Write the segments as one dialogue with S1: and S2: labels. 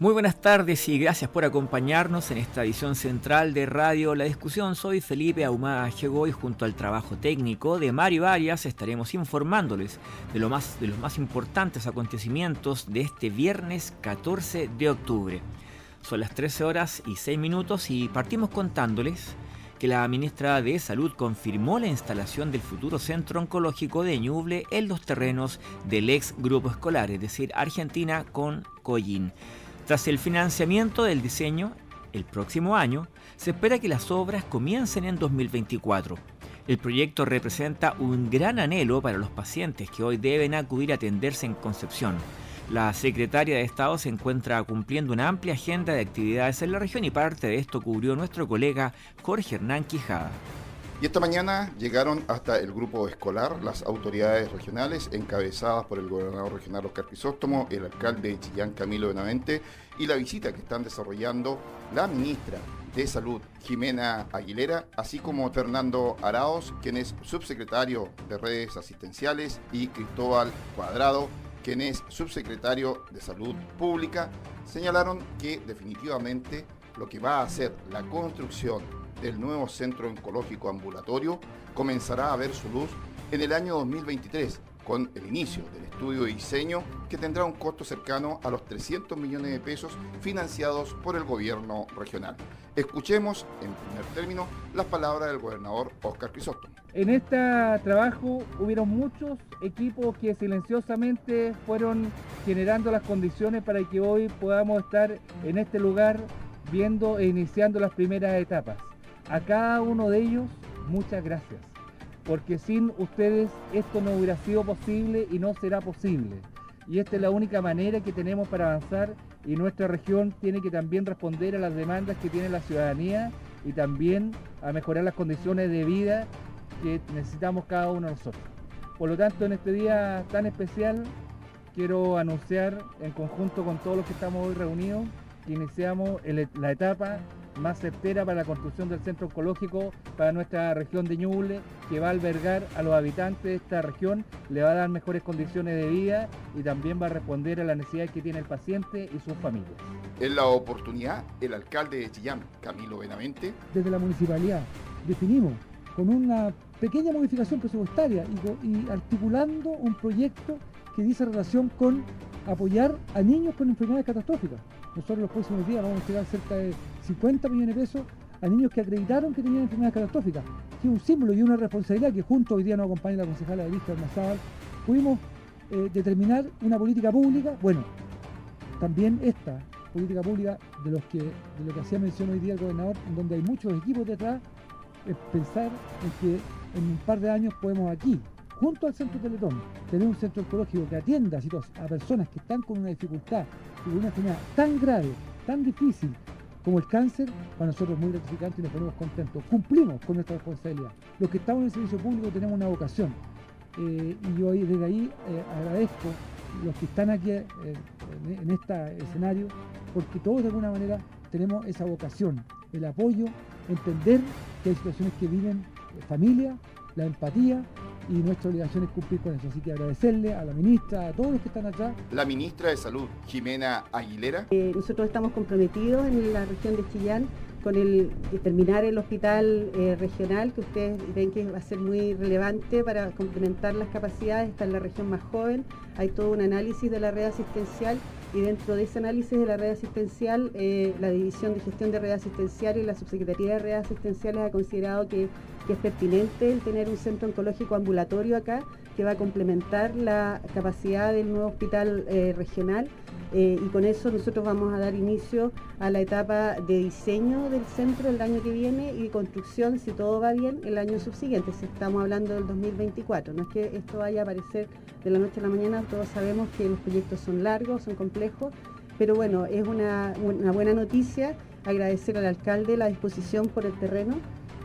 S1: Muy buenas tardes y gracias por acompañarnos en esta edición central de Radio La Discusión. Soy Felipe Ahumada Llegó y junto al trabajo técnico de Mario Arias estaremos informándoles de, lo más, de los más importantes acontecimientos de este viernes 14 de octubre. Son las 13 horas y 6 minutos y partimos contándoles que la ministra de Salud confirmó la instalación del futuro centro oncológico de Ñuble en los terrenos del ex grupo escolar, es decir, Argentina con Collín. Tras el financiamiento del diseño, el próximo año, se espera que las obras comiencen en 2024. El proyecto representa un gran anhelo para los pacientes que hoy deben acudir a atenderse en Concepción. La secretaria de Estado se encuentra cumpliendo una amplia agenda de actividades en la región y parte de esto cubrió nuestro colega Jorge Hernán Quijada.
S2: Y esta mañana llegaron hasta el grupo escolar las autoridades regionales encabezadas por el gobernador regional Oscar Crisóstomo, el alcalde de Chillán Camilo Benavente y la visita que están desarrollando la ministra de Salud Jimena Aguilera, así como Fernando Araos, quien es subsecretario de redes asistenciales, y Cristóbal Cuadrado, quien es subsecretario de Salud Pública, señalaron que definitivamente lo que va a hacer la construcción del nuevo centro oncológico ambulatorio comenzará a ver su luz en el año 2023 con el inicio del estudio de diseño que tendrá un costo cercano a los 300 millones de pesos financiados por el gobierno regional. Escuchemos en primer término las palabras del gobernador Oscar Crisóstomo.
S3: En este trabajo hubieron muchos equipos que silenciosamente fueron generando las condiciones para que hoy podamos estar en este lugar viendo e iniciando las primeras etapas. A cada uno de ellos, muchas gracias, porque sin ustedes esto no hubiera sido posible y no será posible. Y esta es la única manera que tenemos para avanzar y nuestra región tiene que también responder a las demandas que tiene la ciudadanía y también a mejorar las condiciones de vida que necesitamos cada uno de nosotros. Por lo tanto, en este día tan especial, quiero anunciar en conjunto con todos los que estamos hoy reunidos que iniciamos la etapa más certera para la construcción del centro oncológico para nuestra región de Ñuble, que va a albergar a los habitantes de esta región, le va a dar mejores condiciones de vida y también va a responder a las necesidades que tiene el paciente y sus familias.
S2: En la oportunidad, el alcalde de Chillán, Camilo Benavente.
S4: Desde la municipalidad definimos con una pequeña modificación presupuestaria y, y articulando un proyecto que dice relación con apoyar a niños con enfermedades catastróficas. Nosotros los próximos días vamos a entregar cerca de 50 millones de pesos a niños que acreditaron que tenían enfermedades catastróficas, que es un símbolo y una responsabilidad que junto hoy día nos acompaña la concejala de Víctor Mazábal, pudimos eh, determinar una política pública, bueno, también esta política pública de, los que, de lo que hacía mención hoy día el gobernador, en donde hay muchos equipos detrás, es pensar en que en un par de años podemos aquí, junto al Centro Teletón, tener un centro oncológico que atienda a personas que están con una dificultad con una enfermedad tan grave, tan difícil, como el cáncer, para nosotros es muy gratificante y nos ponemos contentos. Cumplimos con nuestra responsabilidad. Los que estamos en el servicio público tenemos una vocación. Eh, y yo desde ahí eh, agradezco los que están aquí eh, en, este escenario, porque todos de alguna manera tenemos esa vocación, el apoyo, entender que hay situaciones que viven familia, la empatía y nuestra obligación es cumplir con eso. Así que agradecerle a la ministra, a todos los que están acá.
S2: La ministra de Salud, Jimena Aguilera.
S5: Eh, nosotros estamos comprometidos en la región de Chillán con el terminar el hospital eh, regional, que ustedes ven que va a ser muy relevante para complementar las capacidades, está en la región más joven, hay todo un análisis de la red asistencial y dentro de ese análisis de la red asistencial, eh, la División de Gestión de Red Asistencial y la Subsecretaría de Redes Asistenciales ha considerado que, es pertinente el tener un centro oncológico ambulatorio acá que va a complementar la capacidad del nuevo hospital eh, regional eh, y con eso nosotros vamos a dar inicio a la etapa de diseño del centro el año que viene y construcción, si todo va bien, el año subsiguiente, si estamos hablando del 2024. No es que esto vaya a aparecer de la noche a la mañana, todos sabemos que los proyectos son largos, son complejos, pero bueno, es una, buena noticia agradecer al alcalde la disposición por el terreno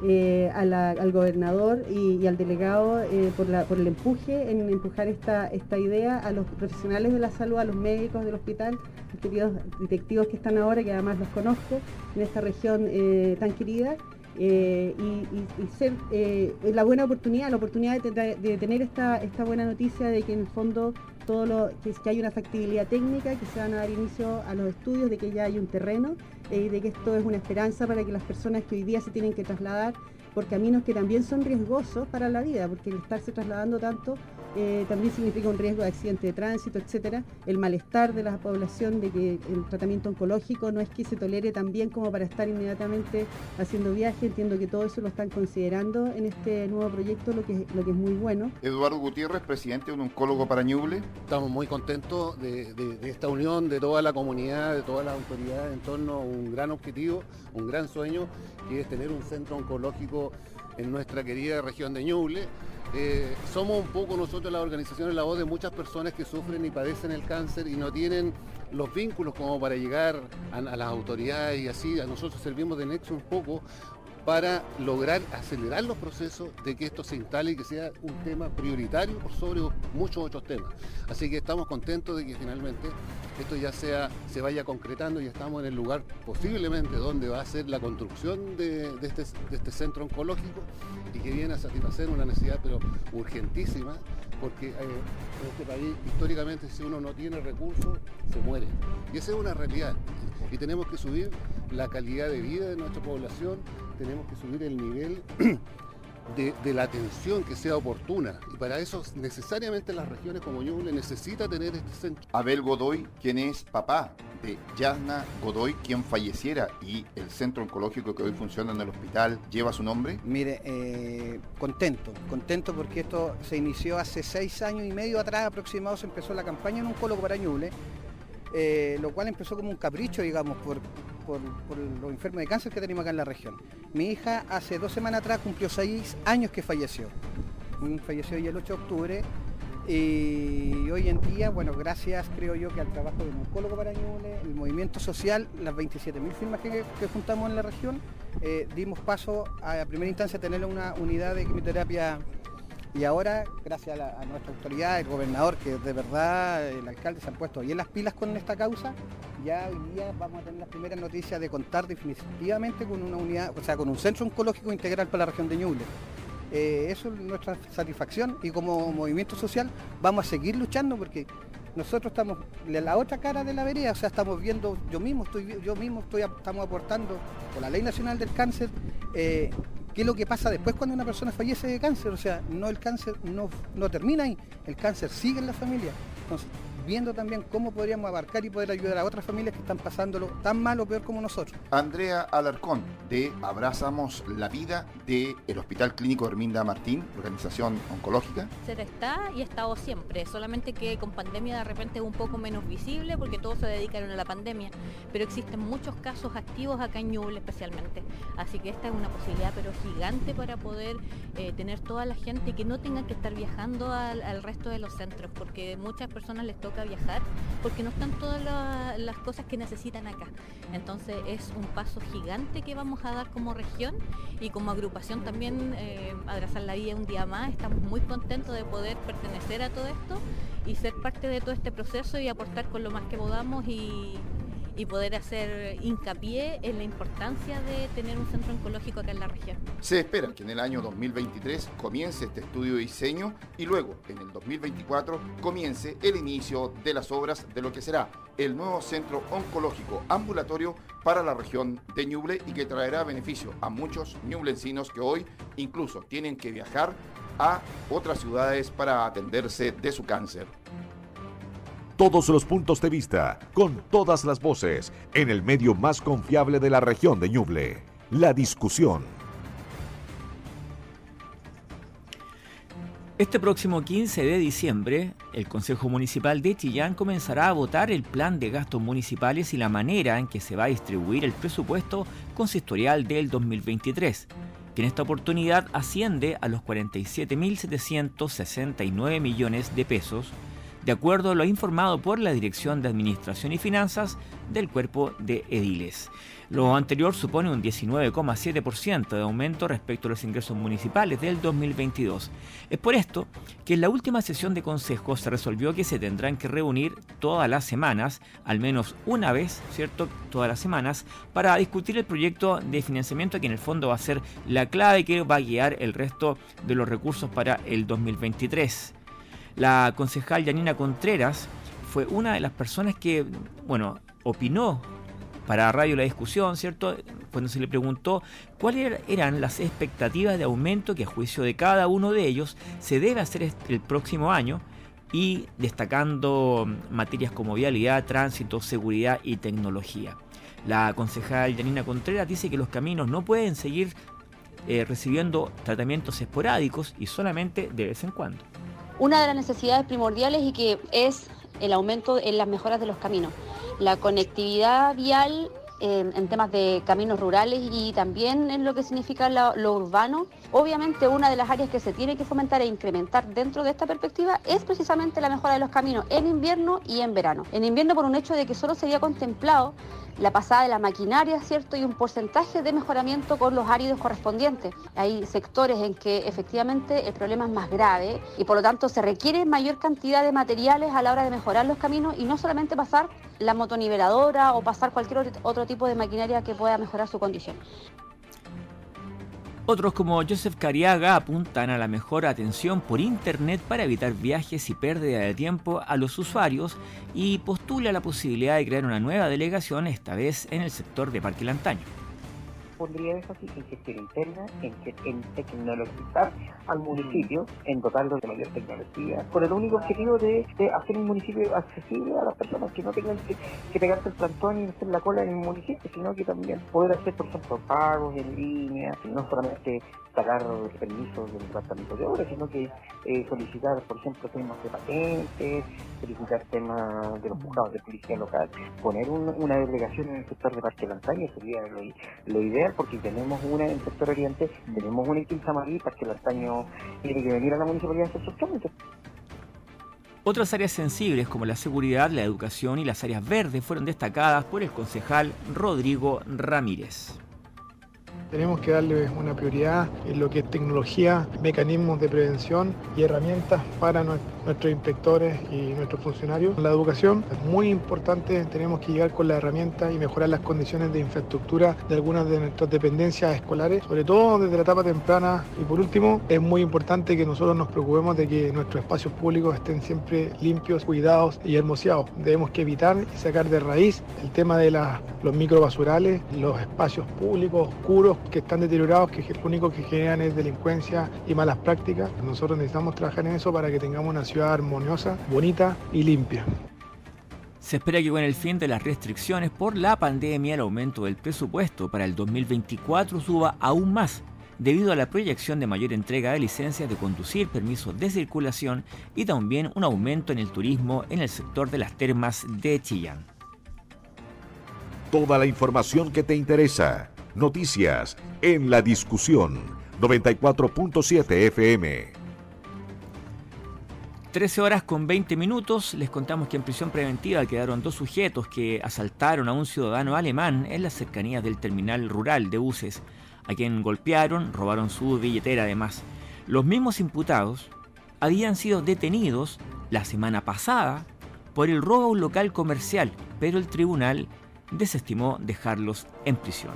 S5: eh, al gobernador y, al delegado eh, por, por, el empuje en empujar esta, esta idea a los profesionales de la salud, a los médicos del hospital, queridos detectivos que están ahora, que además los conozco en esta región eh, tan querida. Y, ser la buena oportunidad, la oportunidad de, tener esta, esta buena noticia de que en el fondo todo lo que, hay una factibilidad técnica, que se van a dar inicio a los estudios, de que ya hay un terreno y de que esto es una esperanza para que las personas que hoy día se tienen que trasladar por caminos que también son riesgosos para la vida, porque el estarse trasladando tanto eh, también significa un riesgo de accidente de tránsito, etcétera. El malestar de la población de que el tratamiento oncológico no es que se tolere tan bien como para estar inmediatamente haciendo viaje. Entiendo que todo eso lo están considerando en este nuevo proyecto, lo que, lo que es muy bueno.
S2: Eduardo Gutiérrez, presidente de un oncólogo para Ñuble.
S6: Estamos muy contentos de, de esta unión de toda la comunidad, de todas las autoridades en torno a un gran objetivo, un gran sueño, que es tener un centro oncológico en nuestra querida región de Ñuble eh, somos un poco nosotros las organizaciones la voz de muchas personas que sufren y padecen el cáncer y no tienen los vínculos como para llegar a, a las autoridades y así. A nosotros servimos de nexo un poco para lograr acelerar los procesos de que esto se instale y que sea un tema prioritario por sobre muchos otros temas. Así que estamos contentos de que finalmente esto ya sea, se vaya concretando y estamos en el lugar posiblemente donde va a ser la construcción de, este, este, centro oncológico y que viene a satisfacer una necesidad pero urgentísima porque eh, en este país históricamente si uno no tiene recursos se muere. Y esa es una realidad. Y tenemos que subir la calidad de vida de nuestra población tenemos que subir el nivel de, la atención que sea oportuna. Y para eso necesariamente las regiones como Ñuble necesita tener este centro.
S2: Abel Godoy, quien es papá de Yasna Godoy, quien falleciera y el centro oncológico que hoy funciona en el hospital lleva su nombre.
S7: Mire, eh, contento, contento porque esto se inició hace seis años y medio atrás aproximadamente se empezó la campaña en oncólogo para Ñuble, eh, lo cual empezó como un capricho, digamos, por por, los enfermos de cáncer que tenemos acá en la región. Mi hija hace dos semanas atrás cumplió seis años que falleció. Falleció hoy el 8 de octubre y hoy en día, bueno, gracias creo yo que al trabajo de un oncólogo para Ñuble, el movimiento social, las 27.000 firmas que, juntamos en la región, eh, dimos paso a, primera instancia a tener una unidad de quimioterapia y ahora, gracias a, nuestra autoridad, el gobernador, que de verdad el alcalde se han puesto bien las pilas con esta causa, ya hoy día vamos a tener las primeras noticias de contar definitivamente con una unidad, o sea, con un centro oncológico integral para la región de Ñuble. Eh, eso es nuestra satisfacción y como movimiento social vamos a seguir luchando porque nosotros estamos en la otra cara de la vereda, o sea, estamos viendo, yo mismo estoy, yo mismo estoy, estamos aportando por la Ley Nacional del Cáncer eh, ¿Qué es lo que pasa después cuando una persona fallece de cáncer? O sea, no el cáncer no, no termina ahí, el cáncer sigue en la familia. Entonces, viendo también cómo podríamos abarcar y poder ayudar a otras familias que están pasándolo tan mal o peor como nosotros.
S2: Andrea Alarcón, de Abrazamos la Vida del Hospital Clínico Herminda Martín, organización oncológica.
S8: Se está y ha estado siempre, solamente que con pandemia de repente es un poco menos visible porque todos se dedicaron a la pandemia, pero existen muchos casos activos acá en Ñuble especialmente. Así que esta es una posibilidad pero gigante para poder eh, tener toda la gente que no tenga que estar viajando al, al resto de los centros, porque muchas personas les toca a viajar porque no están todas las cosas que necesitan acá. Entonces es un paso gigante que vamos a dar como región y como agrupación también eh, Abrazar la Vida un día más. Estamos muy contentos de poder pertenecer a todo esto y ser parte de todo este proceso y aportar con lo más que podamos y, y poder hacer hincapié en la importancia de tener un centro oncológico acá en la región.
S2: Se espera que en el año 2023 comience este estudio de diseño y luego en el 2024 comience el inicio de las obras de lo que será el nuevo centro oncológico ambulatorio para la región de Ñuble y que traerá beneficio a muchos ñublencinos que hoy incluso tienen que viajar a otras ciudades para atenderse de su cáncer
S9: todos los puntos de vista, con todas las voces, en el medio más confiable de la región de Ñuble, la discusión.
S1: Este próximo 15 de diciembre, el Consejo Municipal de Chillán comenzará a votar el plan de gastos municipales y la manera en que se va a distribuir el presupuesto consistorial del 2023, que en esta oportunidad asciende a los 47.769 millones de pesos, de acuerdo a lo informado por la Dirección de Administración y Finanzas del Cuerpo de Ediles. Lo anterior supone un 19,7% de aumento respecto a los ingresos municipales del 2022. Es por esto que en la última sesión de consejo se resolvió que se tendrán que reunir todas las semanas, al menos una vez, ¿cierto? Todas las semanas, para discutir el proyecto de financiamiento que en el fondo va a ser la clave que va a guiar el resto de los recursos para el 2023. La concejal Yanina Contreras fue una de las personas que, bueno, opinó para Radio La Discusión, ¿cierto? Cuando se le preguntó cuáles eran las expectativas de aumento que a juicio de cada uno de ellos se debe hacer el próximo año y destacando materias como vialidad, tránsito, seguridad y tecnología. La concejal Janina Contreras dice que los caminos no pueden seguir eh, recibiendo tratamientos esporádicos y solamente de vez en cuando.
S10: Una de las necesidades primordiales y que es el aumento en las mejoras de los caminos la conectividad vial en temas de caminos rurales y también en lo que significa lo, urbano. Obviamente una de las áreas que se tiene que fomentar e incrementar dentro de esta perspectiva es precisamente la mejora de los caminos en invierno y en verano. En invierno por un hecho de que solo se había contemplado la pasada de la maquinaria, ¿cierto? Y un porcentaje de mejoramiento con los áridos correspondientes. Hay sectores en que efectivamente el problema es más grave y por lo tanto se requiere mayor cantidad de materiales a la hora de mejorar los caminos y no solamente pasar la motoniveladora o pasar cualquier otro tipo de maquinaria que pueda mejorar su condición.
S1: Otros como Joseph Cariaga apuntan a la mejor atención por Internet para evitar viajes y pérdida de tiempo a los usuarios y postula la posibilidad de crear una nueva delegación, esta vez en el sector de Parque Lantaño
S11: pondría énfasis en gestión interna, en, en tecnologizar al municipio, en dotarlo de mayor tecnología, con el único objetivo de, hacer un municipio accesible a las personas que no tengan que, pegarse el plantón y hacer la cola en el municipio, sino que también poder hacer, por ejemplo, pagos en línea, no solamente sacar permisos del departamento de obras, sino que eh, solicitar, por ejemplo, temas de patentes, solicitar temas de los juzgados de policía local, poner una delegación en el sector de Parque Lantaña sería lo, ideal, porque tenemos una en el sector oriente, tenemos una en Quinzamarí, Parque Lantaño tiene que venir a la municipalidad a hacer sus trámites.
S1: Otras áreas sensibles como la seguridad, la educación y las áreas verdes fueron destacadas por el concejal Rodrigo Ramírez.
S12: Tenemos que darle una prioridad en lo que es tecnología, mecanismos de prevención y herramientas para nuestros inspectores y nuestros funcionarios. La educación es muy importante, tenemos que llegar con la herramienta y mejorar las condiciones de infraestructura de algunas de nuestras dependencias escolares, sobre todo desde la etapa temprana. Y por último, es muy importante que nosotros nos preocupemos de que nuestros espacios públicos estén siempre limpios, cuidados y hermoseados. Debemos que evitar y sacar de raíz el tema de los microbasurales, los espacios públicos oscuros que están deteriorados, que lo único que generan es delincuencia y malas prácticas. Nosotros necesitamos trabajar en eso para que tengamos una ciudad armoniosa, bonita y limpia.
S1: Se espera que con el fin de las restricciones por la pandemia el aumento del presupuesto para el 2024 suba aún más debido a la proyección de mayor entrega de licencias de conducir, permisos de circulación y también un aumento en el turismo en el sector de las termas de Chillán.
S9: Toda la información que te interesa Noticias en la discusión 94.7 FM.
S1: 13 horas con 20 minutos, les contamos que en prisión preventiva quedaron dos sujetos que asaltaron a un ciudadano alemán en las cercanías del terminal rural de buses, a quien golpearon, robaron su billetera además. Los mismos imputados habían sido detenidos la semana pasada por el robo a un local comercial, pero el tribunal desestimó dejarlos en prisión.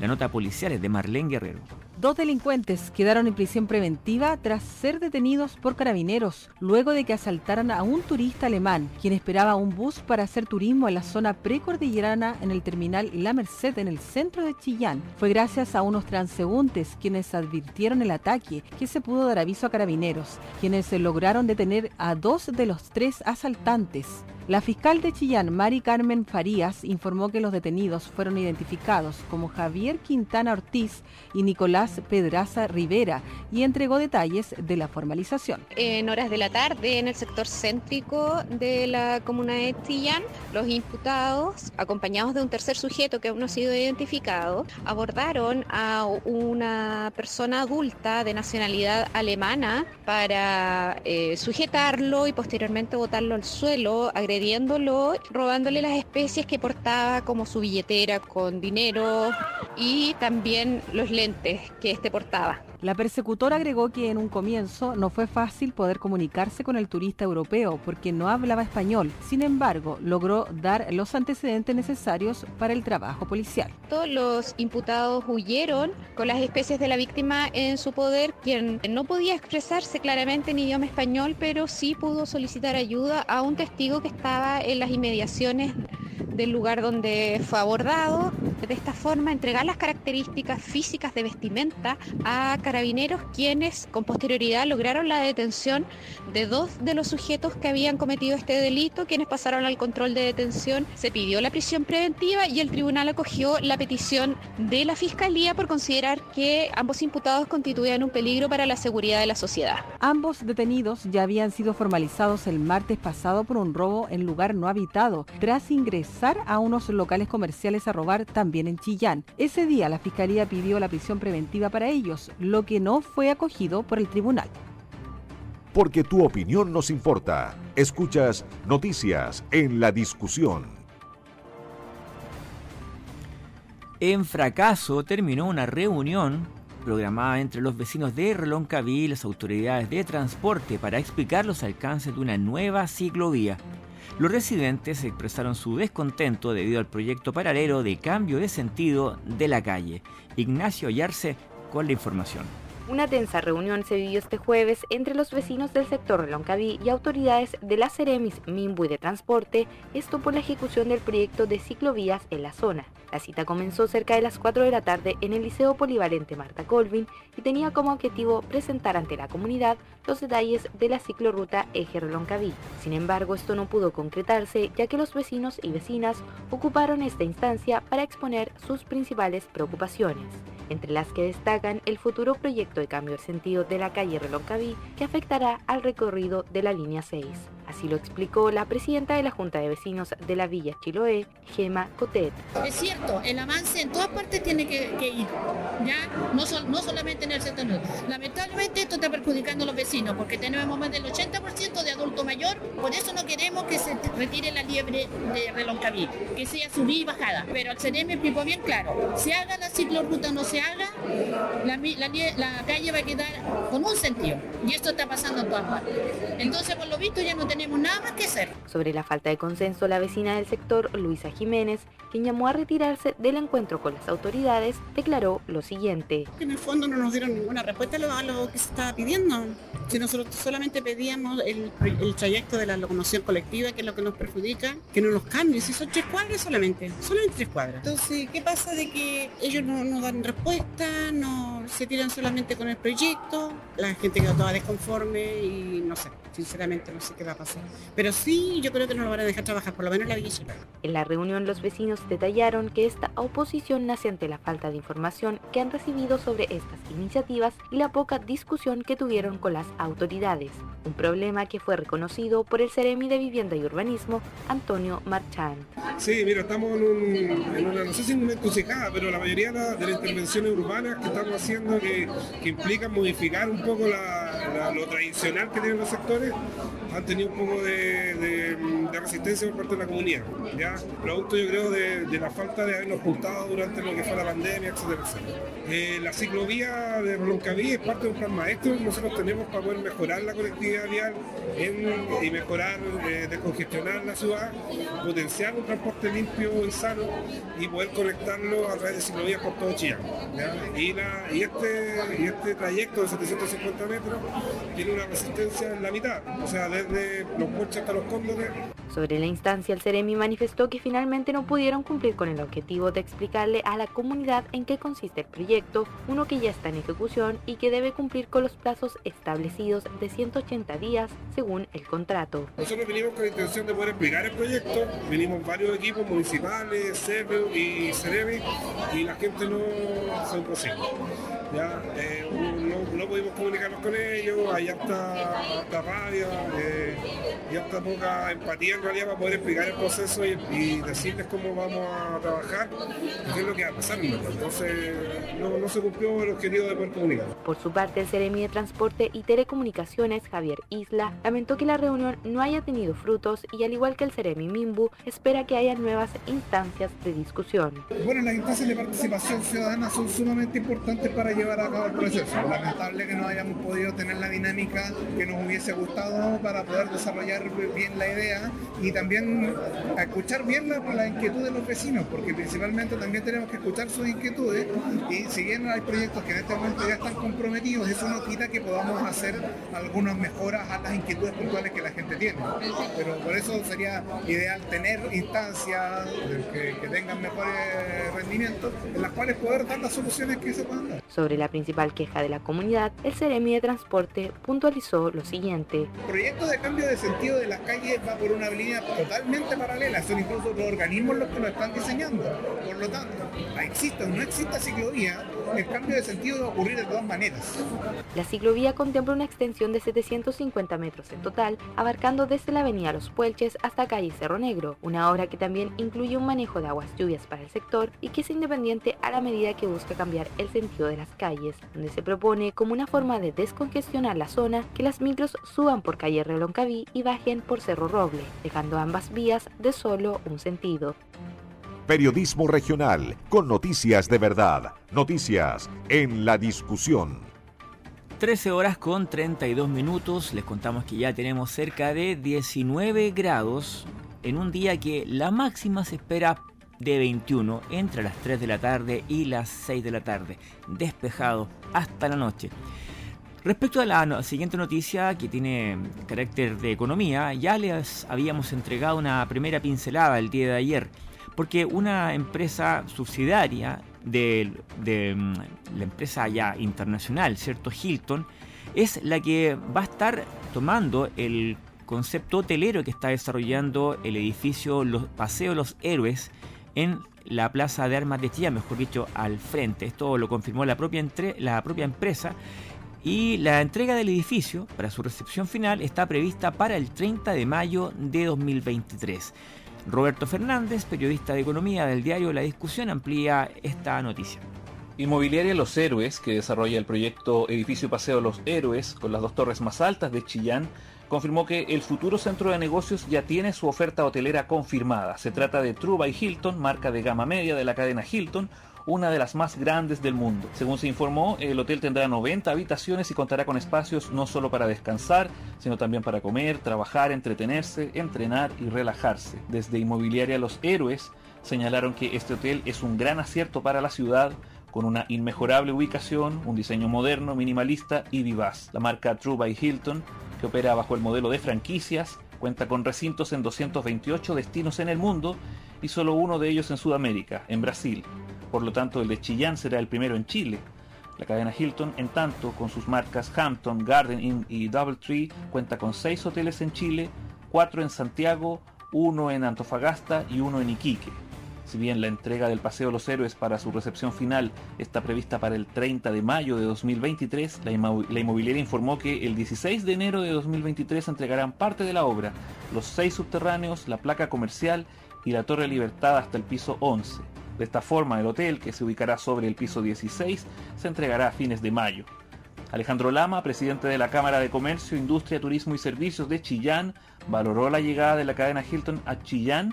S1: La nota policial es de Marlene Guerrero.
S13: Dos delincuentes quedaron en prisión preventiva tras ser detenidos por carabineros luego de que asaltaran a un turista alemán, quien esperaba un bus para hacer turismo en la zona precordillerana en el terminal La Merced en el centro de Chillán. Fue gracias a unos transeúntes quienes advirtieron el ataque que se pudo dar aviso a carabineros, quienes lograron detener a dos de los tres asaltantes. La fiscal de Chillán, Mari Carmen Farías, informó que los detenidos fueron identificados como Javier Quintana Ortiz y Nicolás Pedraza Rivera y entregó detalles de la formalización.
S14: En horas de la tarde, en el sector céntrico de la comuna de Chillán, los imputados, acompañados de un tercer sujeto que aún no ha sido identificado, abordaron a una persona adulta de nacionalidad alemana para eh, sujetarlo y posteriormente botarlo al suelo, agredir agrediéndolo, robándole las especies que portaba como su billetera con dinero y también los lentes que este portaba.
S13: La persecutora agregó que en un comienzo no fue fácil poder comunicarse con el turista europeo porque no hablaba español. Sin embargo, logró dar los antecedentes necesarios para el trabajo policial.
S14: Todos los imputados huyeron con las especies de la víctima en su poder, quien no podía expresarse claramente en idioma español, pero sí pudo solicitar ayuda a un testigo que estaba en las inmediaciones del lugar donde fue abordado. De esta forma, entregar las características físicas de vestimenta a carabineros, quienes con posterioridad lograron la detención de dos de los sujetos que habían cometido este delito, quienes pasaron al control de detención. Se pidió la prisión preventiva y el tribunal acogió la petición de la Fiscalía por considerar que ambos imputados constituían un peligro para la seguridad de la sociedad.
S13: Ambos detenidos ya habían sido formalizados el martes pasado por un robo en lugar no habitado, tras ingresar a unos locales comerciales a robar también en Chillán. Ese día la Fiscalía pidió la prisión preventiva para ellos, lo que no fue acogido por el tribunal.
S9: Porque tu opinión nos importa. Escuchas Noticias en la discusión.
S1: En fracaso terminó una reunión programada entre los vecinos de Reloncaví y las autoridades de transporte para explicar los alcances de una nueva ciclovía. Los residentes expresaron su descontento debido al proyecto paralelo de cambio de sentido de la calle. Ignacio Ayarse la información.
S15: Una tensa reunión se vivió este jueves entre los vecinos del sector Reloncaví y autoridades de la Ceremis, Mimbu de Transporte, esto por la ejecución del proyecto de ciclovías en la zona. La cita comenzó cerca de las 4 de la tarde en el Liceo Polivalente Marta Colvin y tenía como objetivo presentar ante la comunidad los detalles de la ciclorruta Eje Reloncaví. Sin embargo, esto no pudo concretarse ya que los vecinos y vecinas ocuparon esta instancia para exponer sus principales preocupaciones entre las que destacan el futuro proyecto de cambio de sentido de la calle Reloncaví que afectará al recorrido de la línea 6. Así lo explicó la presidenta de la Junta de Vecinos de la Villa Chiloé, Gema Cotet.
S16: Es cierto, el avance en todas partes tiene que, ir, ya no, no solamente en el sector. Lamentablemente esto está perjudicando a los vecinos porque tenemos más del 80% de adulto mayor, por eso no queremos que se retire la liebre de Reloncaví, que sea subida y bajada. Pero al CNM explicó bien claro, se haga la ciclorruta o no se haga, la, la calle va a quedar con un sentido. Y esto está pasando en todas partes. Entonces, por lo visto, ya no tenemos tenemos nada más que hacer.
S15: Sobre la falta de consenso, la vecina del sector, Luisa Jiménez, quien llamó a retirarse del encuentro con las autoridades, declaró lo siguiente.
S16: En el fondo no nos dieron ninguna respuesta a lo, que se estaba pidiendo. Si nosotros solamente pedíamos el, trayecto de la locomoción colectiva, que es lo que nos perjudica, que no nos cambien, si son tres cuadras solamente, solamente tres cuadras. Entonces, ¿qué pasa de que ellos no nos dan respuesta, no se tiran solamente con el proyecto, la gente quedó toda desconforme y no sé, sinceramente no sé qué va a pasar. Pero sí, yo creo que no lo van a dejar trabajar, por lo menos la Villa
S15: En la reunión los vecinos detallaron que esta oposición nace ante la falta de información que han recibido sobre estas iniciativas y la poca discusión que tuvieron con las autoridades. Un problema que fue reconocido por el Ceremi de Vivienda y Urbanismo, Antonio Marchand.
S17: Sí, mira, estamos en, una, no sé si en una encrucijada, pero la mayoría de, las intervenciones urbanas que estamos haciendo que, implican modificar un poco lo tradicional que tienen los sectores han tenido un poco de, resistencia por parte de la comunidad, ¿ya? producto yo creo de, la falta de habernos juntado durante lo que fue la pandemia, etcétera, eh, la ciclovía de Roloncaví es parte de un plan maestro que nosotros tenemos para poder mejorar la conectividad vial y mejorar, eh, descongestionar la ciudad, potenciar un transporte limpio y sano y poder conectarlo a través de ciclovías por todo Chillán. Y, este, y este trayecto de 750 metros tiene una resistencia en la mitad, o sea, desde los puertos hasta los cóndores.
S15: Sobre la instancia, el Ceremi manifestó que finalmente no pudieron cumplir con el objetivo de explicarle a la comunidad en qué consiste el proyecto, uno que ya está en ejecución y que debe cumplir con los plazos establecidos de 180 días según el contrato.
S17: Nosotros vinimos con la intención de poder explicar el proyecto, vinimos varios equipos municipales, CERVEU y Ceremi y la gente no se opuso. Ya, eh, no pudimos comunicarnos con ellos, hay harta, harta rabia eh, y harta poca empatía en realidad para poder explicar el proceso y, decirles cómo vamos a trabajar y qué es lo que va a pasar. Entonces no, no se cumplió el objetivo de poder comunicar.
S15: Por su parte, el Ceremi de Transporte y Telecomunicaciones, Javier Isla, lamentó que la reunión no haya tenido frutos y al igual que el Ceremi Mimbu, espera que haya nuevas instancias de discusión.
S18: Bueno, las instancias de participación ciudadana son sumamente importantes para llevar a cabo el proceso. Que no hayamos podido tener la dinámica que nos hubiese gustado para poder desarrollar bien la idea y también escuchar bien la, la inquietud de los vecinos, porque principalmente también tenemos que escuchar sus inquietudes y si bien hay proyectos que en este momento ya están comprometidos, eso no quita que podamos hacer algunas mejoras a las inquietudes puntuales que la gente tiene. Pero por eso sería ideal tener instancias que, que tengan mejores rendimientos en las cuales poder dar las soluciones que se puedan dar.
S15: Sobre la principal queja de la comunidad, el Ceremi de Transporte puntualizó lo siguiente.
S18: El proyecto de cambio de sentido de las calles va por una línea totalmente paralela, son incluso los organismos los que lo están diseñando. Por lo tanto, exista o no exista ciclovía, el cambio de sentido va a ocurrir de todas maneras.
S15: La ciclovía contempla una extensión de 750 metros en total, abarcando desde la avenida Los Puelches hasta calle Cerro Negro, una obra que también incluye un manejo de aguas lluvias para el sector y que es independiente a la medida que busca cambiar el sentido de las calles, donde se propone como una forma de descongestionar la zona que las micros suban por calle Reloncaví y bajen por Cerro Roble, dejando ambas vías de solo un sentido.
S9: Periodismo regional con noticias de verdad. Noticias en la discusión.
S1: 13 horas con 32 minutos. Les contamos que ya tenemos cerca de 19 grados en un día que la máxima se espera de 21 entre las 3 de la tarde y las 6 de la tarde. Despejado hasta la noche. Respecto a la siguiente noticia que tiene carácter de economía, ya les habíamos entregado una primera pincelada el día de ayer, porque una empresa subsidiaria de, de mm, la empresa ya internacional, ¿cierto? Hilton, es la que va a estar tomando el concepto hotelero que está desarrollando el edificio Los Paseos Los Héroes en la Plaza de Armas de Chillán, mejor dicho, al frente. Esto lo confirmó la propia, la propia empresa y la entrega del edificio para su recepción final está prevista para el 30 de mayo de 2023. Roberto Fernández, periodista de economía del diario La Discusión, amplía esta noticia.
S19: Inmobiliaria Los Héroes, que desarrolla el proyecto Edificio Paseo Los Héroes, con las dos torres más altas de Chillán, confirmó que el futuro centro de negocios ya tiene su oferta hotelera confirmada. Se trata de True by Hilton, marca de gama media de la cadena Hilton, una de las más grandes del mundo. Según se informó, el hotel tendrá 90 habitaciones y contará con espacios no solo para descansar, sino también para comer, trabajar, entretenerse, entrenar y relajarse. Desde Inmobiliaria Los Héroes señalaron que este hotel es un gran acierto para la ciudad, con una inmejorable ubicación, un diseño moderno, minimalista y vivaz. La marca True by Hilton, que opera bajo el modelo de franquicias, cuenta con recintos en 228 destinos en el mundo y solo uno de ellos en Sudamérica, en Brasil. Por lo tanto, el de Chillán será el primero en Chile. La cadena Hilton, en tanto, con sus marcas Hampton, Garden Inn y Doubletree, cuenta con seis hoteles en Chile, cuatro en Santiago, uno en Antofagasta y uno en Iquique. Si bien la entrega del Paseo Los Héroes para su recepción final está prevista para el 30 de mayo de 2023, la, inmobiliaria informó que el 16 de enero de 2023 entregarán parte de la obra, los seis subterráneos, la placa comercial y la Torre Libertad hasta el piso 11. De esta forma, el hotel, que se ubicará sobre el piso 16, se entregará a fines de mayo. Alejandro Lama, presidente de la Cámara de Comercio, Industria, Turismo y Servicios de Chillán, valoró la llegada de la cadena Hilton a Chillán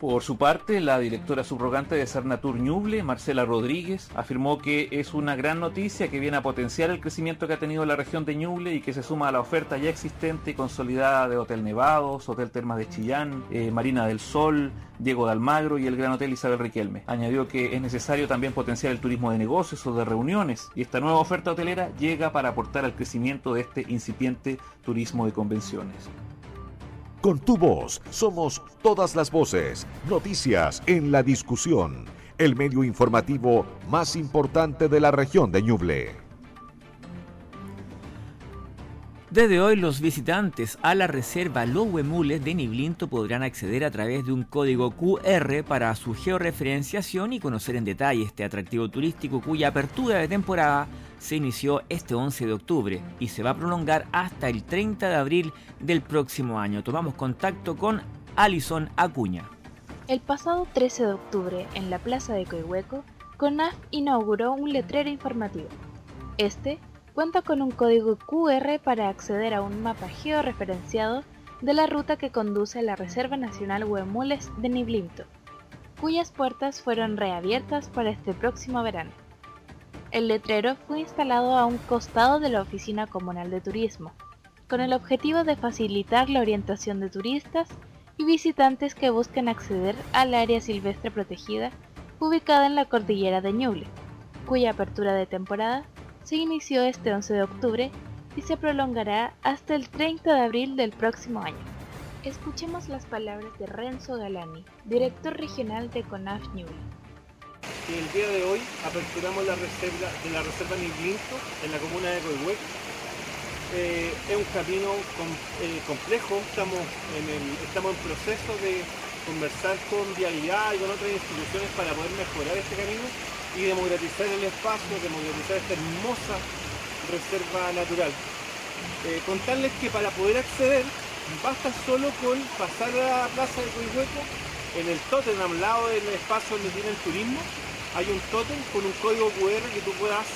S19: Por su parte, la directora subrogante de Sarnatur Ñuble, Marcela Rodríguez, afirmó que es una gran noticia que viene a potenciar el crecimiento que ha tenido la región de Ñuble y que se suma a la oferta ya existente y consolidada de Hotel Nevados, Hotel Termas de Chillán, eh, Marina del Sol, Diego de Almagro y el Gran Hotel Isabel Riquelme. Añadió que es necesario también potenciar el turismo de negocios o de reuniones y esta nueva oferta hotelera llega para aportar al crecimiento de este incipiente turismo de convenciones.
S9: Con tu voz somos todas las voces. Noticias en la discusión. El medio informativo más importante de la región de Ñuble.
S1: Desde hoy los visitantes a la reserva Los Huemules de Niblinto podrán acceder a través de un código QR para su georreferenciación y conocer en detalle este atractivo turístico cuya apertura de temporada se inició este 11 de octubre y se va a prolongar hasta el 30 de abril del próximo año. Tomamos contacto con Alison Acuña.
S20: El pasado 13 de octubre, en la plaza de Coihueco, CONAF inauguró un letrero informativo. Este cuenta con un código QR para acceder a un mapa georreferenciado de la ruta que conduce a la Reserva Nacional Huemules de Niblinto, cuyas puertas fueron reabiertas para este próximo verano. El letrero fue instalado a un costado de la Oficina Comunal de Turismo, con el objetivo de facilitar la orientación de turistas y visitantes que busquen acceder al área silvestre protegida ubicada en la cordillera de Ñuble, cuya apertura de temporada se inició este 11 de octubre y se prolongará hasta el 30 de abril del próximo año. Escuchemos las palabras de Renzo Galani, director regional de CONAF Ñuble.
S21: El día de hoy aperturamos la reserva de la reserva Niblinto en la comuna de Coihuec. Eh, es un camino eh, complejo, estamos en, el, estamos en proceso de conversar con Vialidad y con otras instituciones para poder mejorar este camino y democratizar el espacio, democratizar esta hermosa reserva natural. Eh, contarles que para poder acceder basta solo con pasar a la plaza de Coihueco, en el tótem al lado del espacio donde tiene el turismo, hay un tótem con un código QR que tú puedas,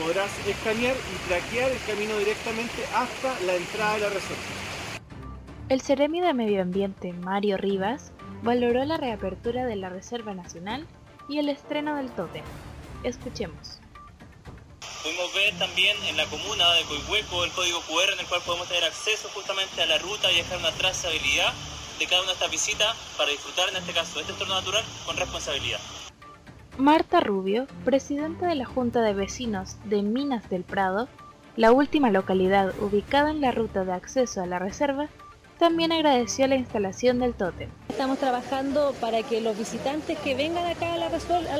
S21: podrás escanear y traquear el camino directamente hasta la entrada de la reserva.
S20: El Ceremi de Medio Ambiente, Mario Rivas, valoró la reapertura de la Reserva Nacional y el estreno del tótem. Escuchemos.
S22: Pudimos ver también en la comuna de Coihueco el código QR en el cual podemos tener acceso justamente a la ruta y dejar una trazabilidad de cada una de estas visitas para disfrutar en este caso de este entorno natural con responsabilidad.
S20: Marta Rubio, presidenta de la Junta de Vecinos de Minas del Prado, la última localidad ubicada en la ruta de acceso a la reserva, también agradeció la instalación del tótem.
S23: Estamos trabajando para que los visitantes que vengan acá a la,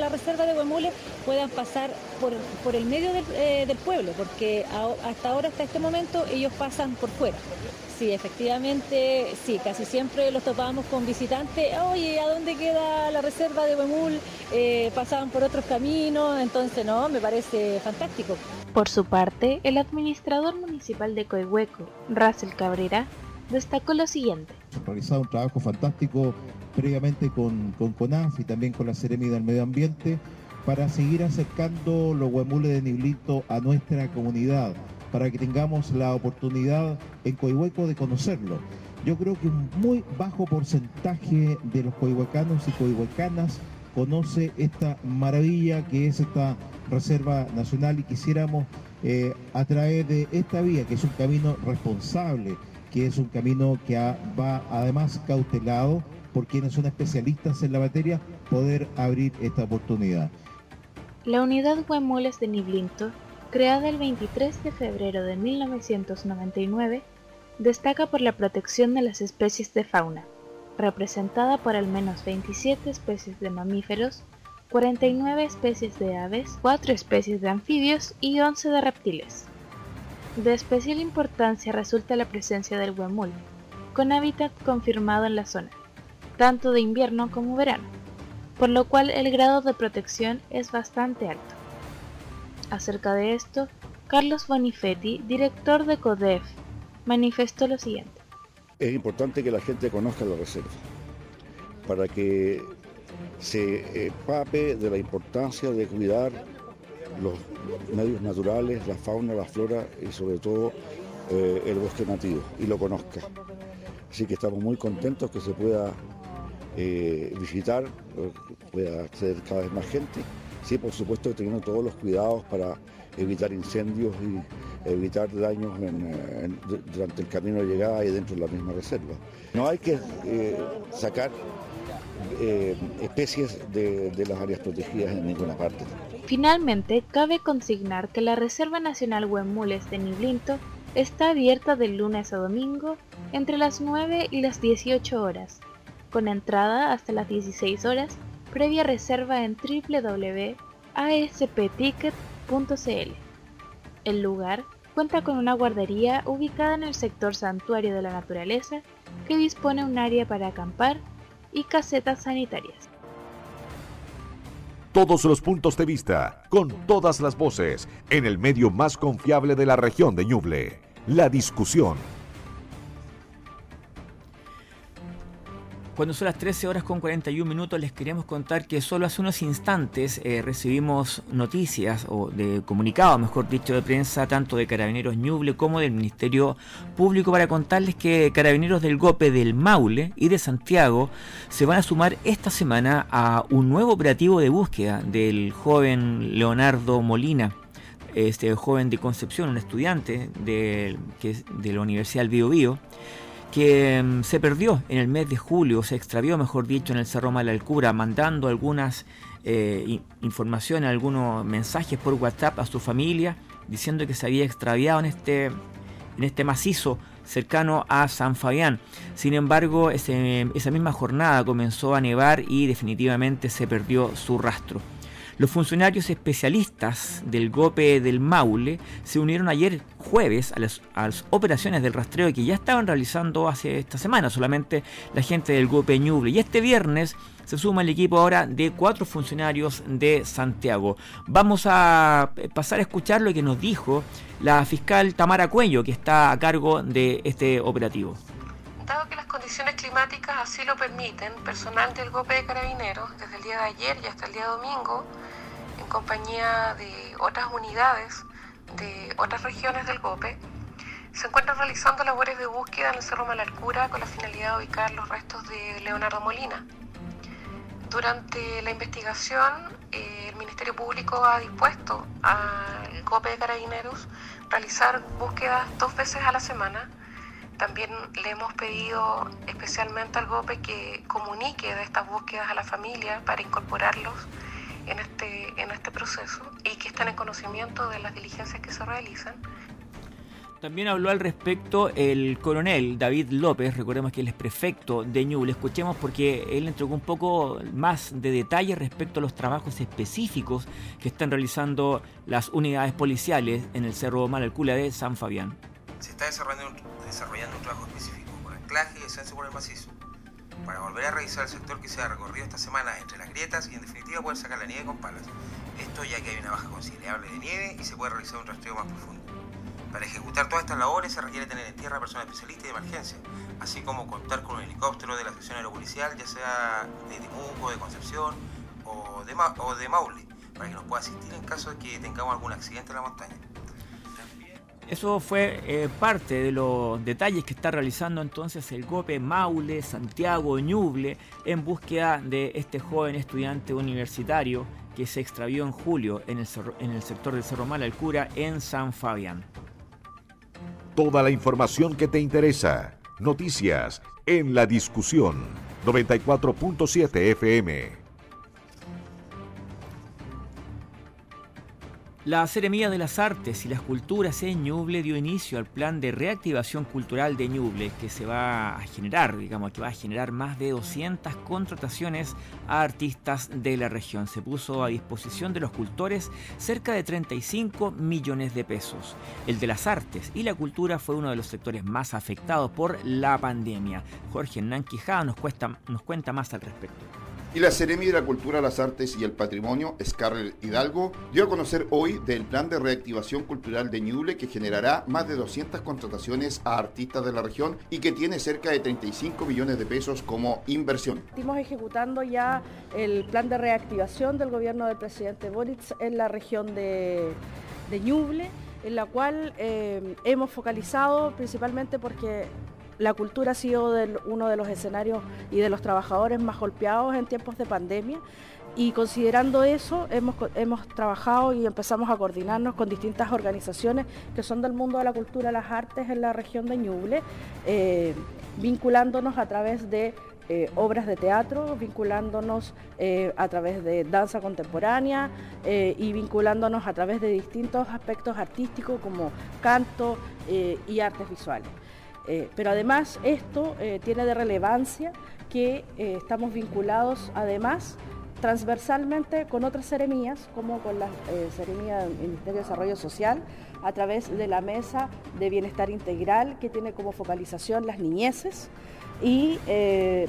S23: reserva de Huemule puedan pasar por, el medio eh, del, pueblo, porque hasta ahora, hasta este momento, ellos pasan por fuera. Sí, efectivamente, sí, casi siempre los topábamos con visitantes, oye, ¿a dónde queda la reserva de Huemul? Eh, pasaban por otros caminos, entonces no, me parece fantástico.
S20: Por su parte, el administrador municipal de Coihueco, Russell Cabrera, destacó lo siguiente.
S24: Realizado un trabajo fantástico previamente con, con CONAF y también con la Seremi del Medio Ambiente para seguir acercando los huemules de Niblito a nuestra comunidad, para que tengamos la oportunidad en Coihueco de conocerlo. Yo creo que un muy bajo porcentaje de los coihuecanos y coihuecanas conoce esta maravilla que es esta Reserva Nacional y quisiéramos eh, a través de esta vía, que es un camino responsable, que es un camino que va además cautelado por quienes son especialistas en la materia, poder abrir esta oportunidad.
S20: La unidad Huemules de Niblinto, creada el 23 de febrero de 1999, destaca por la protección de las especies de fauna, representada por al menos 27 especies de mamíferos, 49 especies de aves, 4 especies de anfibios y 11 de reptiles. De especial importancia resulta la presencia del huemul, con hábitat confirmado en la zona, tanto de invierno como verano, por lo cual el grado de protección es bastante alto. Acerca de esto, Carlos Bonifetti, director de CODEF, manifestó lo siguiente.
S25: Es importante que la gente conozca la reserva, para que se empape de la importancia de cuidar los medios naturales, la fauna, la flora y sobre todo eh, el bosque nativo y lo conozca. Así que estamos muy contentos que se pueda eh, visitar, pueda acceder cada vez más gente. Sí, por supuesto teniendo todos los cuidados para evitar incendios y evitar daños durante el camino de llegada y dentro de la misma reserva. No hay que eh, sacar especies de, de las áreas protegidas en ninguna parte.
S20: Finalmente, cabe consignar que la Reserva Nacional Huemules de Niblinto está abierta de lunes a domingo entre las 9 y las 18 horas, con entrada hasta las 16 horas, previa reserva en www.aspticket.cl. El lugar cuenta con una guardería ubicada en el sector Santuario de la Naturaleza que dispone un área para acampar y casetas sanitarias.
S9: Todos los puntos de vista, con todas las voces, en el medio más confiable de la región de Ñuble. La discusión.
S1: Cuando son las 13 horas con 41 minutos les queremos contar que solo hace unos instantes eh, recibimos noticias o de comunicado, mejor dicho, de prensa tanto de Carabineros Ñuble como del Ministerio Público para contarles que Carabineros del Gope del Maule y de Santiago se van a sumar esta semana a un nuevo operativo de búsqueda del joven Leonardo Molina este joven de Concepción, un estudiante de, de la Universidad del Bio, Bio que mm, se perdió en el mes de julio, se extravió, mejor dicho, en el Cerro Malalcura, mandando algunas eh, informaciones, algunos mensajes por WhatsApp a su familia, diciendo que se había extraviado en este, en este macizo cercano a San Fabián. Sin embargo, esa misma jornada comenzó a nevar y definitivamente se perdió su rastro. Los funcionarios especialistas del GOPE del Maule se unieron ayer jueves a las, operaciones del rastreo que ya estaban realizando hace esta semana solamente la gente del GOPE Ñuble. Y este viernes se suma el equipo ahora de cuatro funcionarios de Santiago. Vamos a pasar a escuchar lo que nos dijo la fiscal Tamara Cuello, que está a cargo de este operativo.
S26: Condiciones climáticas así lo permiten, personal del GOPE de Carabineros, desde el día de ayer y hasta el día domingo, compañía de otras unidades de otras regiones del GOPE, se encuentran realizando labores de búsqueda en el Cerro Malalcura con la finalidad de ubicar los restos de Leonardo Molina. Durante la investigación, eh, el Ministerio Público ha dispuesto al GOPE de Carabineros realizar búsquedas dos veces a la semana. También le hemos pedido especialmente al GOPE que comunique de estas búsquedas a la familia para incorporarlos en este, en este proceso y que están en conocimiento de las diligencias que se realizan.
S1: También habló al respecto el coronel David López, recordemos que él es prefecto de Ñuble. Escuchemos porque él entregó un poco más de detalle respecto a los trabajos específicos que están realizando las unidades policiales en el Cerro Malalcula de San Fabián.
S27: Se está desarrollando un, desarrollando un trabajo específico con anclaje y descenso por el macizo para volver a revisar el sector que se ha recorrido esta semana entre las grietas y en definitiva poder sacar la nieve con palas. Esto ya que hay una baja considerable de nieve y se puede realizar un rastreo más profundo. Para ejecutar todas estas labores se requiere tener en tierra personas especialistas de emergencia, así como contar con un helicóptero de la sección aeropolicial, ya sea de Temuco, de Concepción o de, o de Maule, para que nos pueda asistir en caso de que tengamos algún accidente en la montaña.
S1: Eso fue eh, parte de los detalles que está realizando entonces el GOPE Maule, Santiago, Ñuble, en búsqueda de este joven estudiante universitario que se extravió en julio en el, en el sector del Cerro Malalcura en San Fabián.
S9: Toda la información que te interesa. Noticias en la discusión. 94.7 FM.
S1: La Seremía de las Artes y las Culturas en Ñuble dio inicio al plan de reactivación cultural de Ñuble que se va a generar, digamos, que va a generar más de 200 contrataciones a artistas de la región. Se puso a disposición de los cultores cerca de 35 millones de pesos. El de las artes y la cultura fue uno de los sectores más afectados por la pandemia. Jorge Hernán nos, nos cuenta más al respecto.
S2: Y la Seremi de la Cultura, las Artes y el Patrimonio, Scarlett Hidalgo, dio a conocer hoy del plan de reactivación cultural de Ñuble que generará más de 200 contrataciones a artistas de la región y que tiene cerca de 35 millones de pesos como inversión.
S28: Estamos ejecutando ya el plan de reactivación del gobierno del presidente Boric en la región de, Ñuble, en la cual eh, hemos focalizado principalmente porque la cultura ha sido uno de los escenarios y de los trabajadores más golpeados en tiempos de pandemia. Y considerando eso, hemos, hemos trabajado y empezamos a coordinarnos con distintas organizaciones que son del mundo de la cultura las artes en la región de Ñuble, eh, vinculándonos a través de eh, obras de teatro, vinculándonos eh, a través de danza contemporánea y vinculándonos a través de distintos aspectos artísticos como canto y artes visuales. Eh, pero además esto eh, tiene de relevancia que eh, estamos vinculados además transversalmente con otras seremías, como con la seremía del Ministerio de Desarrollo Social, a través de la Mesa de Bienestar Integral, que tiene como focalización las niñeces, y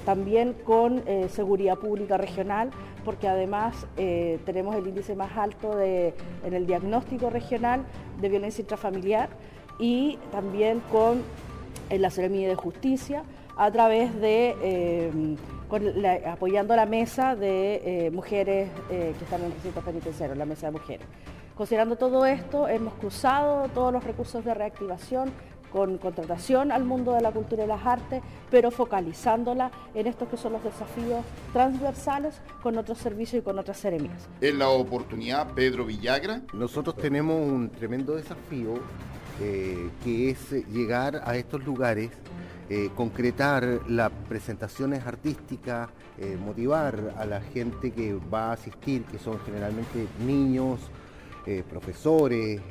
S28: también con Seguridad Pública Regional, porque además tenemos el índice más alto en el diagnóstico regional de violencia intrafamiliar y también con en la Seremía de Justicia a través de, eh, apoyando la mesa de eh, mujeres eh, que están en el recinto penitenciario, la mesa de mujeres. Considerando todo esto, hemos cruzado todos los recursos de reactivación con contratación al mundo de la cultura y las artes, pero focalizándola en estos que son los desafíos transversales con otros servicios y con otras seremías.
S2: En la oportunidad, Pedro Villagra.
S29: Nosotros tenemos un tremendo desafío eh, que es eh, llegar a estos lugares, eh, concretar las presentaciones artísticas, motivar a la gente que va a asistir, que son generalmente niños, profesores,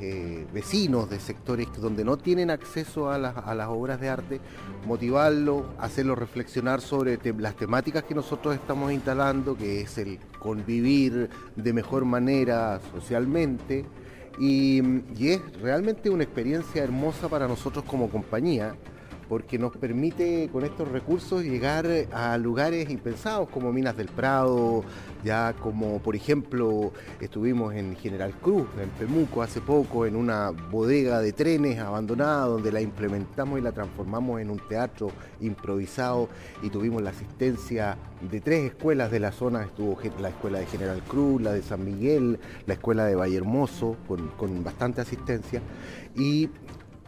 S29: vecinos de sectores donde no tienen acceso a las, a las obras de arte, motivarlos, hacerlos reflexionar sobre las temáticas que nosotros estamos instalando, que es el convivir de mejor manera socialmente, y, es realmente una experiencia hermosa para nosotros como compañía, porque nos permite con estos recursos llegar a lugares impensados como Minas del Prado, ya como por ejemplo estuvimos en General Cruz, en Pemuco hace poco, en una bodega de trenes abandonada donde la implementamos y la transformamos en un teatro improvisado y tuvimos la asistencia de tres escuelas de la zona, estuvo la escuela de General Cruz, la de San Miguel, la escuela de Valle Hermoso, con, con bastante asistencia. Y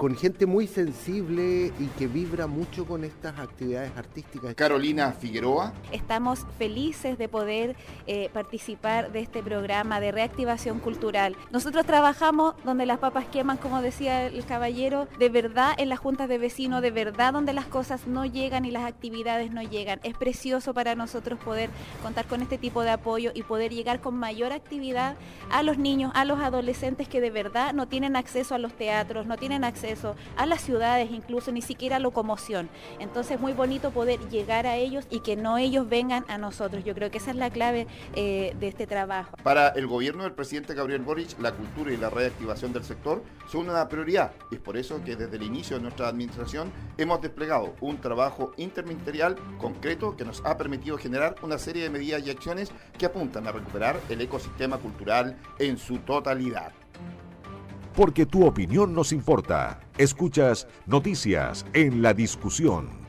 S29: con gente muy sensible y que vibra mucho con estas actividades artísticas.
S2: Carolina Figueroa.
S30: Estamos felices de poder eh, participar de este programa de reactivación cultural. Nosotros trabajamos donde las papas queman, como decía el caballero, de verdad en las juntas de vecinos, de verdad donde las cosas no llegan y las actividades no llegan. Es precioso para nosotros poder contar con este tipo de apoyo y poder llegar con mayor actividad a los niños, a los adolescentes que de verdad no tienen acceso a los teatros, no tienen acceso a las ciudades, incluso ni siquiera locomoción. Entonces es muy bonito poder llegar a ellos y que no ellos vengan a nosotros. Yo creo que esa es la clave eh, de este trabajo.
S2: Para el gobierno del presidente Gabriel Boric, la cultura y la reactivación del sector son una prioridad es por eso que desde el inicio de nuestra administración hemos desplegado un trabajo interministerial concreto que nos ha permitido generar una serie de medidas y acciones que apuntan a recuperar el ecosistema cultural en su totalidad
S9: porque tu opinión nos importa. Escuchas Noticias en la Discusión.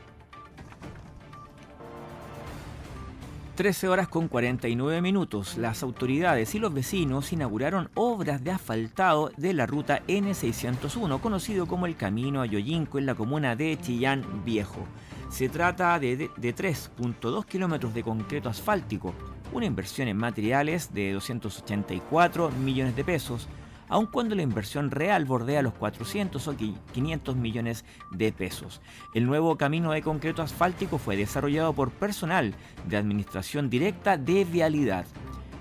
S1: 13 horas con 49 minutos. Las autoridades y los vecinos inauguraron obras de asfaltado de la ruta N601, conocido como el Camino a Yoyinco en la comuna de Chillán Viejo. Se trata de, de 3.2 kilómetros de concreto asfáltico, una inversión en materiales de 284 millones de pesos, aun cuando la inversión real bordea los 400 o 500 millones de pesos. El nuevo camino de concreto asfáltico fue desarrollado por personal de Administración Directa de Vialidad.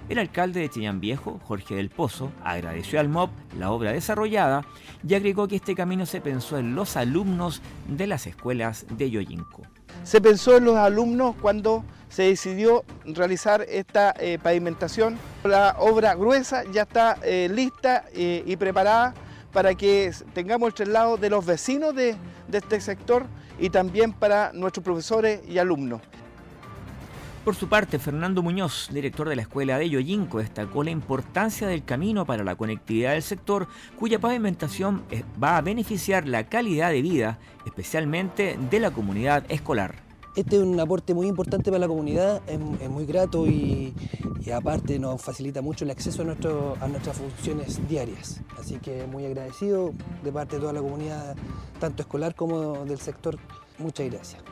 S1: El alcalde de Chillán Viejo, Jorge del Pozo, agradeció al MOB la obra desarrollada y agregó que este camino se pensó en los alumnos de las escuelas de Yoyinco.
S31: Se pensó en los alumnos cuando se decidió realizar esta eh, pavimentación. La obra gruesa ya está eh, lista eh, y preparada para que tengamos el traslado de los vecinos de, de este sector y también para nuestros profesores y alumnos.
S1: Por su parte, Fernando Muñoz, director de la escuela de Yoyinco, destacó la importancia del camino para la conectividad del sector, cuya pavimentación va a beneficiar la calidad de vida, especialmente de la comunidad escolar.
S32: Este es un aporte muy importante para la comunidad, es, muy grato y, aparte nos facilita mucho el acceso a, a nuestras funciones diarias. Así que muy agradecido de parte de toda la comunidad, tanto escolar como del sector. Muchas gracias.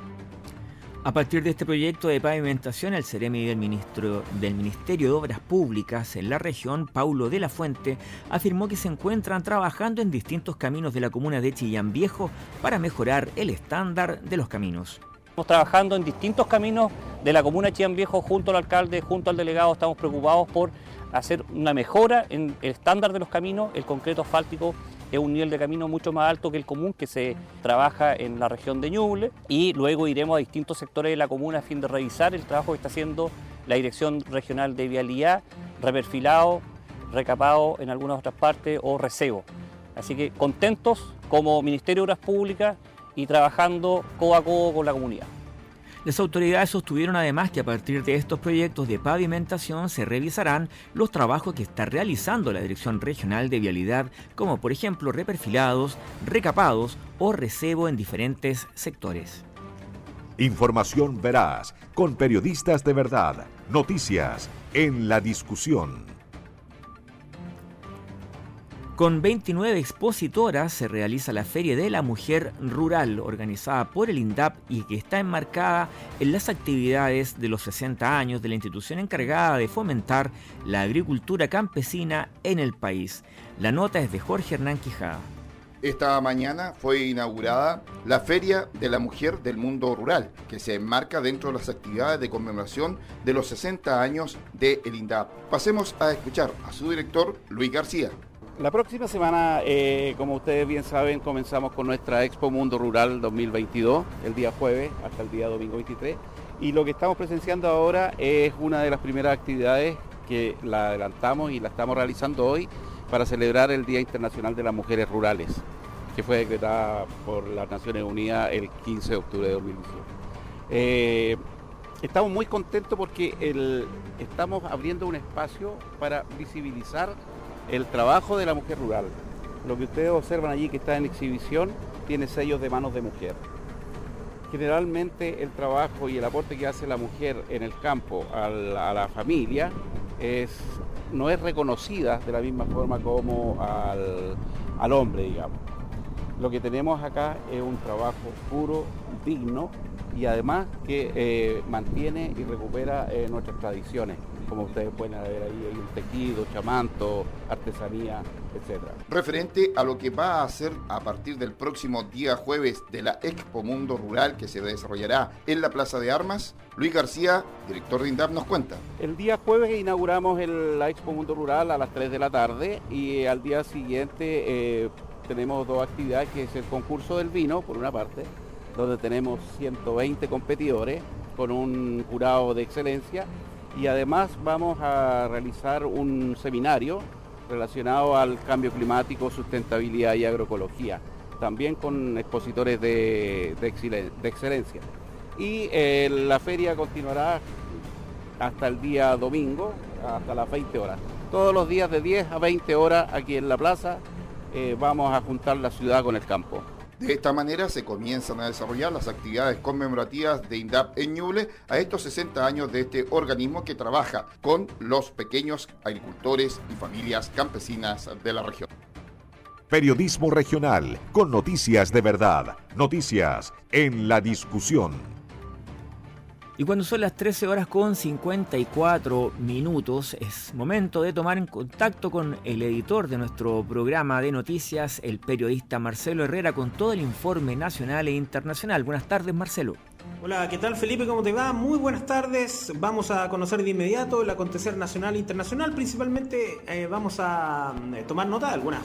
S1: A partir de este proyecto de pavimentación, el Ceremi del, ministro, del Ministerio de Obras Públicas en la región, Paulo de la Fuente, afirmó que se encuentran trabajando en distintos caminos de la comuna de Chillán Viejo para mejorar el estándar de los caminos.
S33: Estamos trabajando en distintos caminos de la comuna de Chillán Viejo junto al alcalde, junto al delegado, estamos preocupados por hacer una mejora en el estándar de los caminos, el concreto asfáltico es un nivel de camino mucho más alto que el común que se trabaja en la región de Ñuble y luego iremos a distintos sectores de la comuna a fin de revisar el trabajo que está haciendo la Dirección Regional de Vialidad, reperfilado, recapado en algunas otras partes o recebo. Así que contentos como Ministerio de Obras Públicas y trabajando codo a codo con la comunidad.
S1: Las autoridades sostuvieron además que a partir de estos proyectos de pavimentación se revisarán los trabajos que está realizando la Dirección Regional de Vialidad, como por ejemplo reperfilados, recapados o recebo en diferentes sectores.
S9: Información veraz, con periodistas de verdad, noticias en la discusión.
S1: Con 29 expositoras se realiza la Feria de la Mujer Rural, organizada por el INDAP y que está enmarcada en las actividades de los 60 años de la institución encargada de fomentar la agricultura campesina en el país. La nota es de Jorge Hernán Quijada.
S2: Esta mañana fue inaugurada la Feria de la Mujer del Mundo Rural, que se enmarca dentro de las actividades de conmemoración de los 60 años de el INDAP. Pasemos a escuchar a su director, Luis García.
S34: La próxima semana, eh, como ustedes bien saben, comenzamos con nuestra Expo Mundo Rural 2022, el día jueves hasta el día domingo 23. Y lo que estamos presenciando ahora es una de las primeras actividades que la adelantamos y la estamos realizando hoy para celebrar el Día Internacional de las Mujeres Rurales, que fue decretada por las Naciones Unidas el 15 de octubre de 2018. Eh, estamos muy contentos porque estamos abriendo un espacio para visibilizar el trabajo de la mujer rural. Lo que ustedes observan allí que está en exhibición tiene sellos de manos de mujer. Generalmente el trabajo y el aporte que hace la mujer en el campo a la, familia no es reconocida de la misma forma como al, hombre, digamos. Lo que tenemos acá es un trabajo puro, digno y además que eh, mantiene y recupera eh, nuestras tradiciones como ustedes pueden ver ahí, hay un tejido, chamanto, artesanía, etc.
S2: Referente a lo que va a hacer a partir del próximo día jueves de la Expo Mundo Rural que se desarrollará en la Plaza de Armas, Luis García, director de INDAP, nos cuenta.
S34: El día jueves inauguramos la Expo Mundo Rural a las 3 de la tarde y al día siguiente eh, tenemos dos actividades, que es el concurso del vino, por una parte, donde tenemos 120 competidores con un jurado de excelencia y además vamos a realizar un seminario relacionado al cambio climático, sustentabilidad y agroecología, también con expositores de, excelencia. Y eh, la feria continuará hasta el día domingo, hasta las 20 horas. Todos los días de 10 a 20 horas aquí en la plaza eh, vamos a juntar la ciudad con el campo.
S2: De esta manera se comienzan a desarrollar las actividades conmemorativas de INDAP en Ñuble a estos 60 años de este organismo que trabaja con los pequeños agricultores y familias campesinas de la región.
S9: Periodismo regional con noticias de verdad, noticias en la discusión.
S1: Y cuando son las 13 horas con 54 minutos, es momento de tomar en contacto con el editor de nuestro programa de noticias, el periodista Marcelo Herrera, con todo el informe nacional e internacional. Buenas tardes, Marcelo.
S35: Hola, ¿qué tal Felipe? ¿Cómo te va? Muy buenas tardes. Vamos a conocer de inmediato el acontecer nacional e internacional. Principalmente eh, vamos a eh, tomar nota de algunas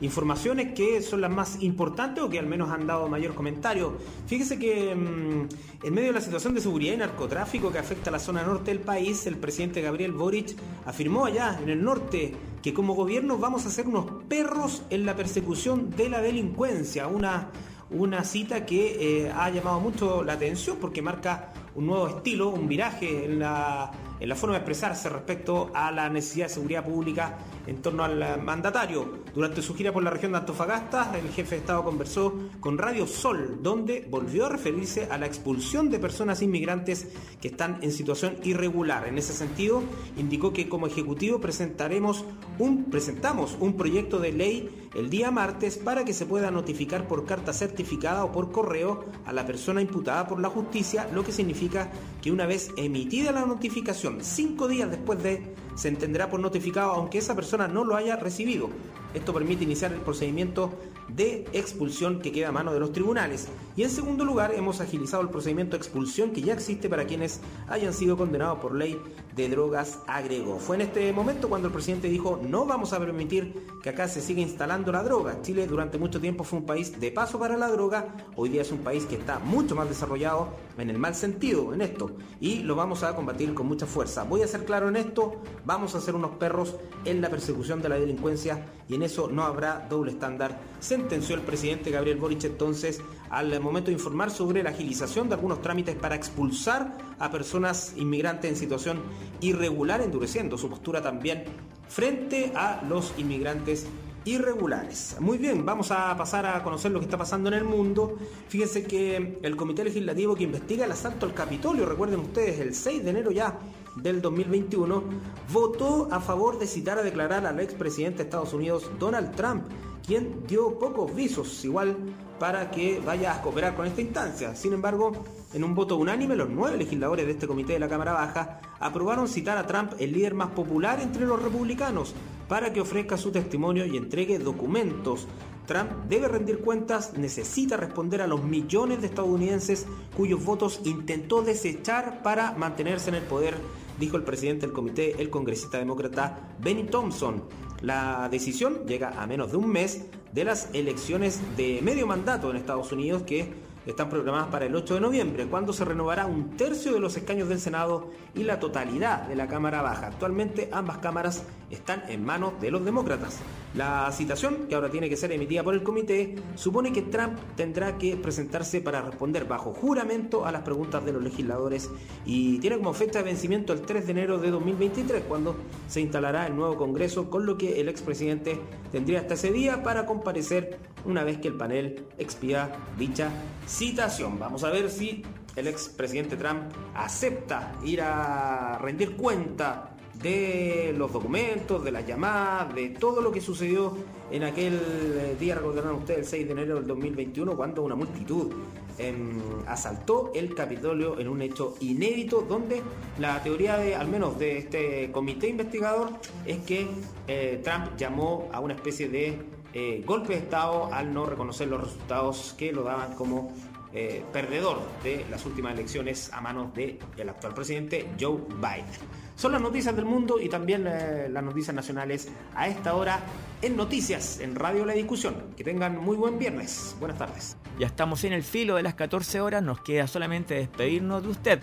S35: informaciones que son las más importantes o que al menos han dado mayor comentario. Fíjese que mm, en medio de la situación de seguridad y narcotráfico que afecta a la zona norte del país, el presidente Gabriel Boric afirmó allá en el norte que como gobierno vamos a ser unos perros en la persecución de la delincuencia, una, una cita que eh, ha llamado mucho la atención porque marca un nuevo estilo, un viraje en la, en la forma de expresarse respecto a la necesidad de seguridad pública en torno al mandatario. Durante su gira por la región de Antofagasta, el jefe de Estado conversó con Radio Sol, donde volvió a referirse a la expulsión de personas inmigrantes que están en situación irregular. En ese sentido, indicó que como Ejecutivo presentaremos un, presentamos un proyecto de ley el día martes para que se pueda notificar por carta certificada o por correo a la persona imputada por la justicia, lo que significa que una vez emitida la notificación, cinco días después de se entenderá por notificado aunque esa persona no lo haya recibido. Esto permite iniciar el procedimiento de expulsión que queda a mano de los tribunales. Y en segundo lugar, hemos agilizado el procedimiento de expulsión que ya existe para quienes hayan sido condenados por ley de drogas, agregó. Fue en este momento cuando el presidente dijo, no vamos a permitir que acá se siga instalando la droga. Chile durante mucho tiempo fue un país de paso para la droga, hoy día es un país que está mucho más desarrollado en el mal sentido en esto y lo vamos a combatir con mucha fuerza. Voy a ser claro en esto, vamos a ser unos perros en la persecución de la delincuencia y en eso no habrá doble estándar, sentenció el presidente Gabriel Boric entonces al momento de informar sobre la agilización de algunos trámites para expulsar a personas inmigrantes en situación irregular, endureciendo su postura también frente a los inmigrantes irregulares. Muy bien, vamos a pasar a conocer lo que está pasando en el mundo. Fíjense que el Comité Legislativo que investiga el asalto al Capitolio, recuerden ustedes, el 6 de enero ya del 2021, votó a favor de citar a declarar al expresidente de Estados Unidos, Donald Trump, quien dio pocos visos, igual para que vaya a cooperar con esta instancia. Sin embargo, en un voto unánime, los nueve legisladores de este comité de la Cámara Baja aprobaron citar a Trump, el líder más popular entre los republicanos, para que ofrezca su testimonio y entregue documentos. Trump debe rendir cuentas, necesita responder a los millones de estadounidenses cuyos votos intentó desechar para mantenerse en el poder, dijo el presidente del comité, el congresista demócrata Benny Thompson. La decisión llega a menos de un mes de las elecciones de medio mandato en Estados Unidos que están programadas para el 8 de noviembre, cuando se renovará un tercio de los escaños del Senado y la totalidad de la Cámara Baja. Actualmente ambas cámaras están en manos de los demócratas. La citación, que ahora tiene que ser emitida por el comité, supone que Trump tendrá que presentarse para responder bajo juramento a las preguntas de los legisladores y tiene como fecha de vencimiento el 3 de enero de 2023, cuando se instalará el nuevo Congreso, con lo que el expresidente tendría hasta ese día para comparecer una vez que el panel expida dicha citación. Vamos a ver si el expresidente Trump acepta ir a rendir cuenta de los documentos, de las llamadas, de todo lo que sucedió en aquel eh, día, recordarán ustedes, el 6 de enero del 2021, cuando una multitud em, asaltó el Capitolio en un hecho inédito, donde la teoría de, al menos de este comité investigador, es que eh, Trump llamó a una especie de eh, golpe de Estado al no reconocer los resultados que lo daban como eh, perdedor de las últimas elecciones a manos del actual presidente Joe Biden. Son las noticias del mundo y también eh, las noticias nacionales a esta hora en Noticias, en Radio La Discusión. Que tengan muy buen viernes. Buenas tardes.
S1: Ya estamos en el filo de las 14 horas, nos queda solamente despedirnos de usted,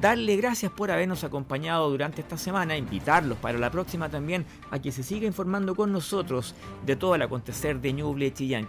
S1: darle gracias por habernos acompañado durante esta semana, invitarlos para la próxima también a que se siga informando con nosotros de todo el acontecer de Ñuble Chillán.